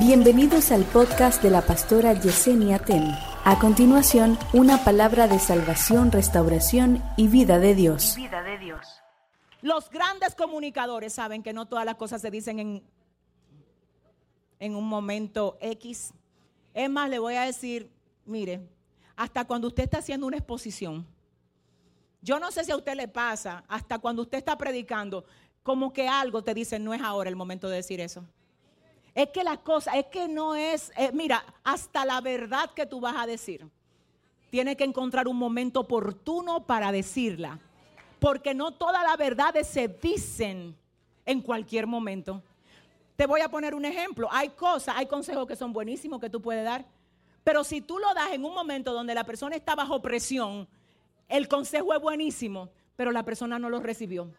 Bienvenidos al podcast de la pastora Yesenia Ten. A continuación, una palabra de salvación, restauración y vida de Dios. vida de Dios. Los grandes comunicadores saben que no todas las cosas se dicen en, en un momento X. Es más, le voy a decir, mire, hasta cuando usted está haciendo una exposición, yo no sé si a usted le pasa, hasta cuando usted está predicando, como que algo te dice, no es ahora el momento de decir eso. Es que la cosa, es que no es, eh, mira, hasta la verdad que tú vas a decir, tiene que encontrar un momento oportuno para decirla. Porque no todas las verdades se dicen en cualquier momento. Te voy a poner un ejemplo. Hay cosas, hay consejos que son buenísimos que tú puedes dar. Pero si tú lo das en un momento donde la persona está bajo presión, el consejo es buenísimo, pero la persona no lo recibió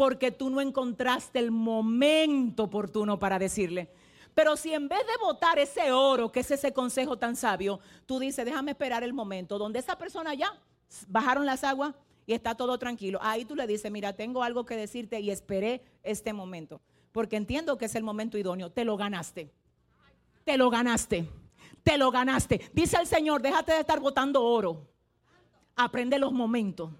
porque tú no encontraste el momento oportuno para decirle. Pero si en vez de votar ese oro, que es ese consejo tan sabio, tú dices, déjame esperar el momento donde esa persona ya bajaron las aguas y está todo tranquilo. Ahí tú le dices, mira, tengo algo que decirte y esperé este momento. Porque entiendo que es el momento idóneo. Te lo ganaste. Te lo ganaste. Te lo ganaste. Dice el Señor, déjate de estar votando oro. Aprende los momentos.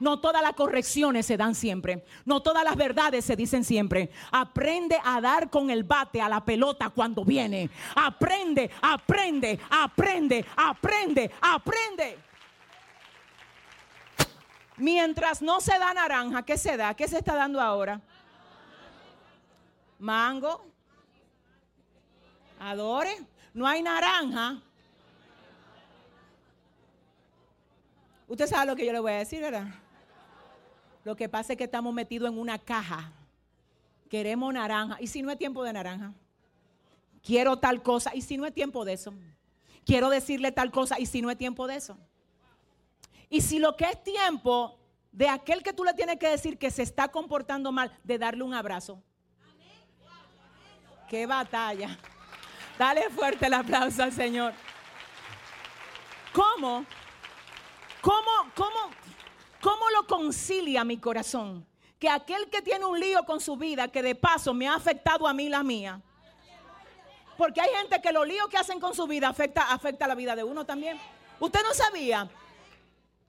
No todas las correcciones se dan siempre. No todas las verdades se dicen siempre. Aprende a dar con el bate a la pelota cuando viene. Aprende, aprende, aprende, aprende, aprende. Mientras no se da naranja, ¿qué se da? ¿Qué se está dando ahora? Mango. Adore. No hay naranja. Usted sabe lo que yo le voy a decir, ¿verdad? Lo que pasa es que estamos metidos en una caja. Queremos naranja. ¿Y si no es tiempo de naranja? Quiero tal cosa. ¿Y si no es tiempo de eso? Quiero decirle tal cosa. ¿Y si no es tiempo de eso? Y si lo que es tiempo de aquel que tú le tienes que decir que se está comportando mal, de darle un abrazo. ¡Qué batalla! Dale fuerte el aplauso al Señor. ¿Cómo? ¿Cómo, cómo, ¿Cómo lo concilia mi corazón? Que aquel que tiene un lío con su vida, que de paso me ha afectado a mí la mía. Porque hay gente que los líos que hacen con su vida afecta, afecta la vida de uno también. Usted no sabía.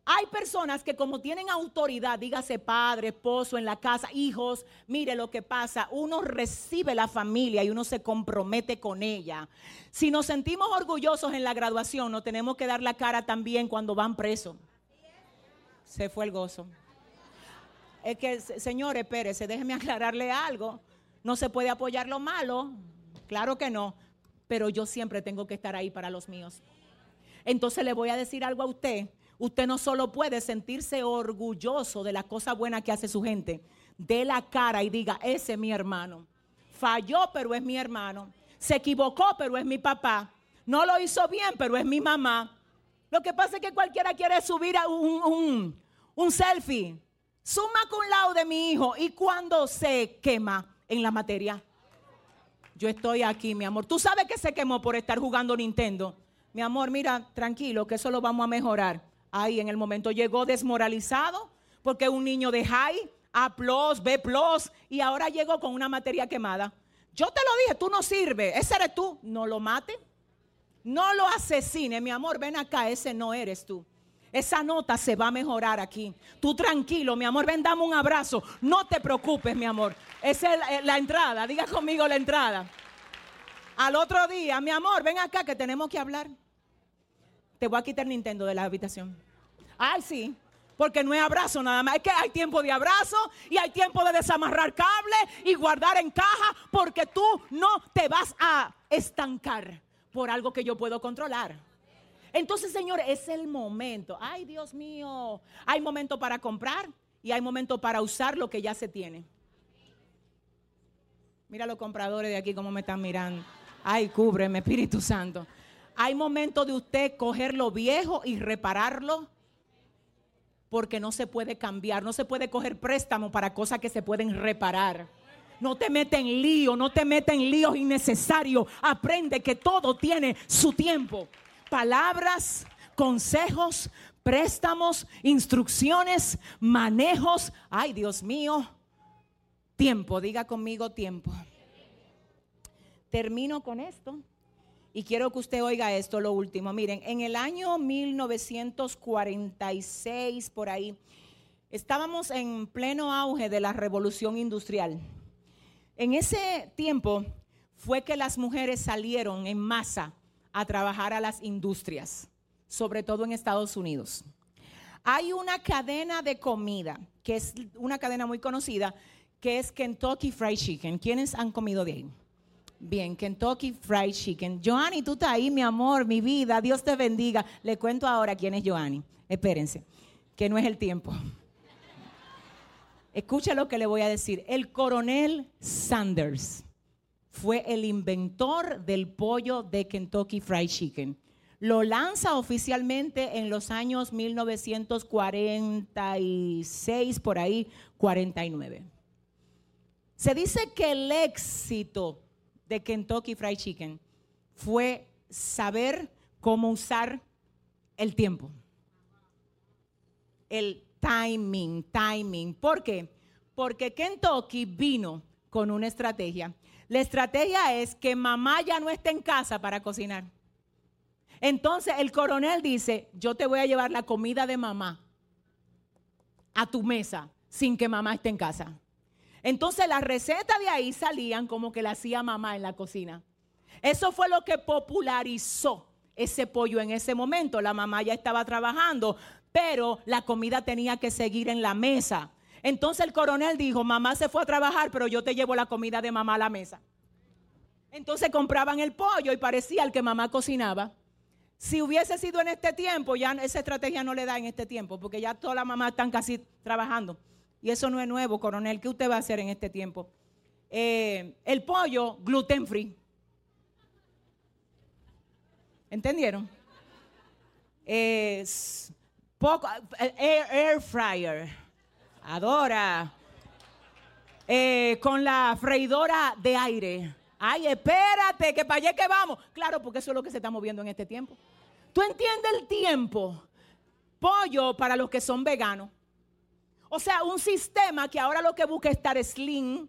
Hay personas que como tienen autoridad, dígase padre, esposo en la casa, hijos, mire lo que pasa, uno recibe la familia y uno se compromete con ella. Si nos sentimos orgullosos en la graduación, no tenemos que dar la cara también cuando van presos se fue el gozo. Es que, señores, espérese, déjeme aclararle algo. No se puede apoyar lo malo, claro que no, pero yo siempre tengo que estar ahí para los míos. Entonces le voy a decir algo a usted. Usted no solo puede sentirse orgulloso de la cosa buena que hace su gente, de la cara y diga, ese es mi hermano. Falló, pero es mi hermano. Se equivocó, pero es mi papá. No lo hizo bien, pero es mi mamá. Lo que pasa es que cualquiera quiere subir a un, un, selfie. Suma con lado de mi hijo y cuando se quema en la materia. Yo estoy aquí, mi amor. Tú sabes que se quemó por estar jugando Nintendo. Mi amor, mira, tranquilo, que eso lo vamos a mejorar. Ahí en el momento llegó desmoralizado porque un niño de high, A, B, y ahora llegó con una materia quemada. Yo te lo dije, tú no sirves. Ese eres tú. No lo mate. No lo asesine, mi amor, ven acá, ese no eres tú. Esa nota se va a mejorar aquí. Tú tranquilo, mi amor, ven, dame un abrazo. No te preocupes, mi amor. Esa es la, la entrada, diga conmigo la entrada. Al otro día, mi amor, ven acá que tenemos que hablar. Te voy a quitar Nintendo de la habitación. Ay, sí. Porque no es abrazo nada más. Es que hay tiempo de abrazo y hay tiempo de desamarrar cable y guardar en caja porque tú no te vas a estancar por algo que yo puedo controlar. Entonces, Señor, es el momento. Ay, Dios mío. Hay momento para comprar y hay momento para usar lo que ya se tiene. Mira los compradores de aquí cómo me están mirando. Ay, cúbreme, Espíritu Santo. Hay momento de usted coger lo viejo y repararlo porque no se puede cambiar, no se puede coger préstamo para cosas que se pueden reparar. No te metas en lío, no te metas en líos innecesarios. Aprende que todo tiene su tiempo. Palabras, consejos, préstamos, instrucciones, manejos. Ay, Dios mío. Tiempo, diga conmigo tiempo. termino con esto. Y quiero que usted oiga esto, lo último. Miren, en el año 1946, por ahí, estábamos en pleno auge de la revolución industrial. En ese tiempo fue que las mujeres salieron en masa a trabajar a las industrias, sobre todo en Estados Unidos. Hay una cadena de comida, que es una cadena muy conocida, que es Kentucky Fried Chicken. ¿Quiénes han comido de ahí? Bien, Kentucky Fried Chicken. Joanny, tú estás ahí, mi amor, mi vida. Dios te bendiga. Le cuento ahora quién es Joanny. Espérense, que no es el tiempo. Escucha lo que le voy a decir. El coronel Sanders fue el inventor del pollo de Kentucky Fried Chicken. Lo lanza oficialmente en los años 1946, por ahí, 49. Se dice que el éxito de Kentucky Fried Chicken fue saber cómo usar el tiempo. El timing, timing. ¿Por qué? Porque Kentucky vino con una estrategia. La estrategia es que mamá ya no esté en casa para cocinar. Entonces el coronel dice, yo te voy a llevar la comida de mamá a tu mesa sin que mamá esté en casa. Entonces las recetas de ahí salían como que la hacía mamá en la cocina. Eso fue lo que popularizó ese pollo en ese momento. La mamá ya estaba trabajando, pero la comida tenía que seguir en la mesa. Entonces el coronel dijo, mamá se fue a trabajar, pero yo te llevo la comida de mamá a la mesa. Entonces compraban el pollo y parecía el que mamá cocinaba. Si hubiese sido en este tiempo, ya esa estrategia no le da en este tiempo, porque ya todas las mamás están casi trabajando. Y eso no es nuevo, coronel. ¿Qué usted va a hacer en este tiempo? Eh, el pollo gluten free. ¿Entendieron? Es poco, eh, air, fryer. Adora. Eh, con la freidora de aire. Ay, espérate, que para allá que vamos. Claro, porque eso es lo que se está moviendo en este tiempo. ¿Tú entiendes el tiempo? Pollo para los que son veganos. O sea, un sistema que ahora lo que busca es estar slim,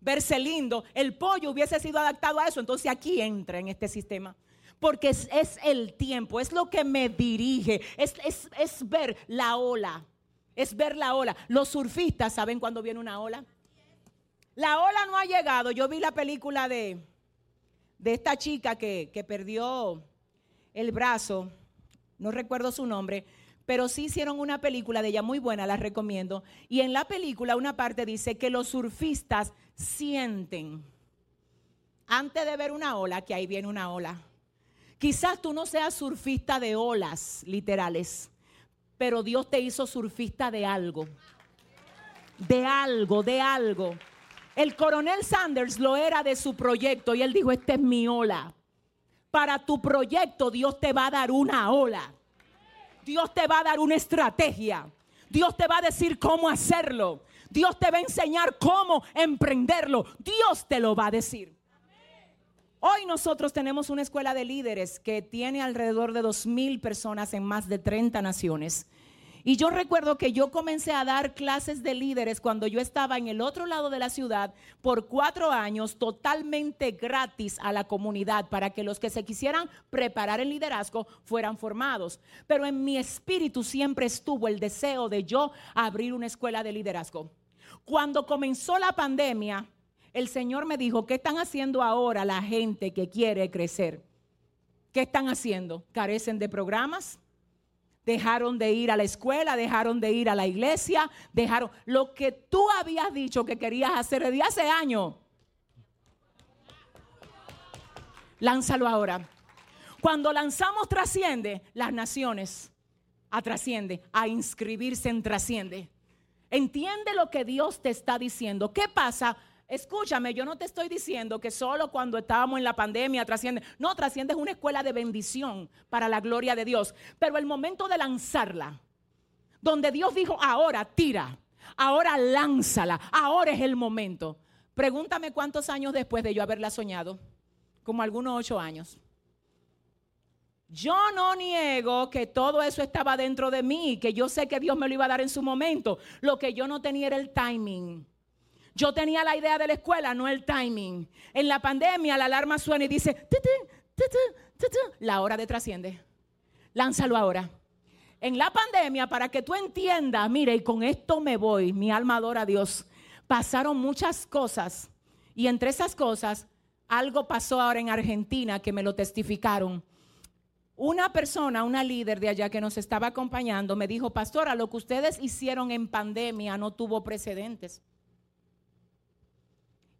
verse lindo. El pollo hubiese sido adaptado a eso, entonces aquí entra en este sistema. Porque es, el tiempo, es lo que me dirige, es, es, ver la ola, es ver la ola. Los surfistas saben cuando viene una ola. La ola no ha llegado. Yo vi la película de, de esta chica que, que perdió el brazo, no recuerdo su nombre, pero sí hicieron una película de ella muy buena, la recomiendo. Y en la película una parte dice que los surfistas sienten antes de ver una ola que ahí viene una ola. Quizás tú no seas surfista de olas literales, pero Dios te hizo surfista de algo. De algo, de algo. El coronel Sanders lo era de su proyecto y él dijo, esta es mi ola. Para tu proyecto Dios te va a dar una ola. Dios te va a dar una estrategia. Dios te va a decir cómo hacerlo. Dios te va a enseñar cómo emprenderlo. Dios te lo va a decir. Hoy nosotros tenemos una escuela de líderes que tiene alrededor de dos mil personas en más de 30 naciones. Y yo recuerdo que yo comencé a dar clases de líderes cuando yo estaba en el otro lado de la ciudad por cuatro años totalmente gratis a la comunidad para que los que se quisieran preparar en liderazgo fueran formados. Pero en mi espíritu siempre estuvo el deseo de yo abrir una escuela de liderazgo. Cuando comenzó la pandemia, el Señor me dijo, ¿qué están haciendo ahora la gente que quiere crecer? ¿Qué están haciendo? ¿Carecen de programas? dejaron de ir a la escuela, dejaron de ir a la iglesia, dejaron lo que tú habías dicho que querías hacer desde hace años. Lánzalo ahora. Cuando lanzamos trasciende, las naciones a trasciende, a inscribirse en trasciende. Entiende lo que Dios te está diciendo. ¿Qué pasa Escúchame, yo no te estoy diciendo que solo cuando estábamos en la pandemia trasciende. No, trasciende es una escuela de bendición para la gloria de Dios. Pero el momento de lanzarla, donde Dios dijo, ahora tira, ahora lánzala, ahora es el momento. Pregúntame cuántos años después de yo haberla soñado. Como algunos ocho años. Yo no niego que todo eso estaba dentro de mí, que yo sé que Dios me lo iba a dar en su momento. Lo que yo no tenía era el timing. Yo tenía la idea de la escuela, no el timing. En la pandemia la alarma suena y dice, la hora de trasciende. Lánzalo ahora. En la pandemia, para que tú entiendas, mire, y con esto me voy, mi alma adora a Dios. Pasaron muchas cosas y entre esas cosas, algo pasó ahora en Argentina que me lo testificaron. Una persona, una líder de allá que nos estaba acompañando, me dijo, pastora, lo que ustedes hicieron en pandemia no tuvo precedentes.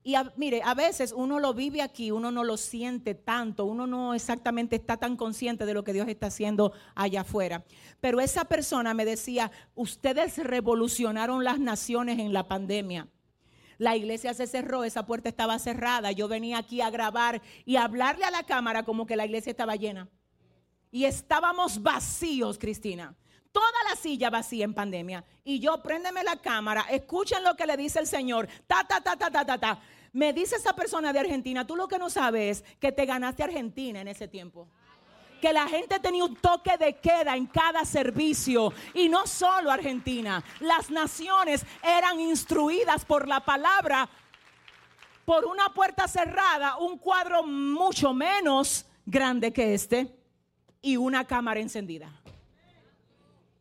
Y mire, a veces uno lo vive aquí, uno no lo siente tanto, uno no exactamente está tan consciente de lo que Dios está haciendo allá afuera. Pero esa persona me decía, ustedes revolucionaron las naciones en la pandemia. La iglesia se cerró, esa puerta estaba cerrada. Yo venía aquí a grabar y a hablarle a la cámara como que la iglesia estaba llena. Y estábamos vacíos, Cristina. Toda la silla vacía en pandemia. Y yo, préndeme la cámara, escuchen lo que le dice el Señor. Ta, ta, ta, ta, ta, ta, ta. Me dice esa persona de Argentina, tú lo que no sabes es que te ganaste Argentina en ese tiempo. Que la gente tenía un toque de queda en cada servicio. Y no solo Argentina. Las naciones eran instruidas por la palabra. Por una puerta cerrada, un cuadro mucho menos grande que este y una cámara encendida.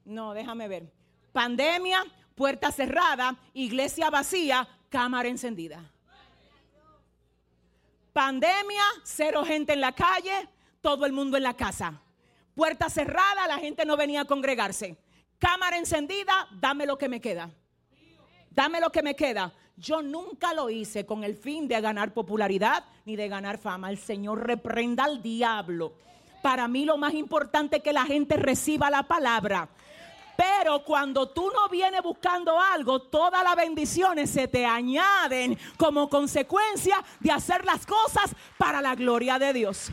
No, déjame ver. Pandemia, puerta cerrada, iglesia vacía, cámara encendida. Pandemia, cero gente en la calle, todo el mundo en la casa. Puerta cerrada, la gente no venía a congregarse. Cámara encendida, dame lo que me queda. Dame lo que me queda. Yo nunca lo hice con el fin de ganar popularidad ni de ganar fama. El Señor reprenda al diablo. Para mí lo más importante es que la gente reciba la palabra. Pero cuando tú no vienes buscando algo, todas las bendiciones se te añaden como consecuencia de hacer las cosas para la gloria de Dios.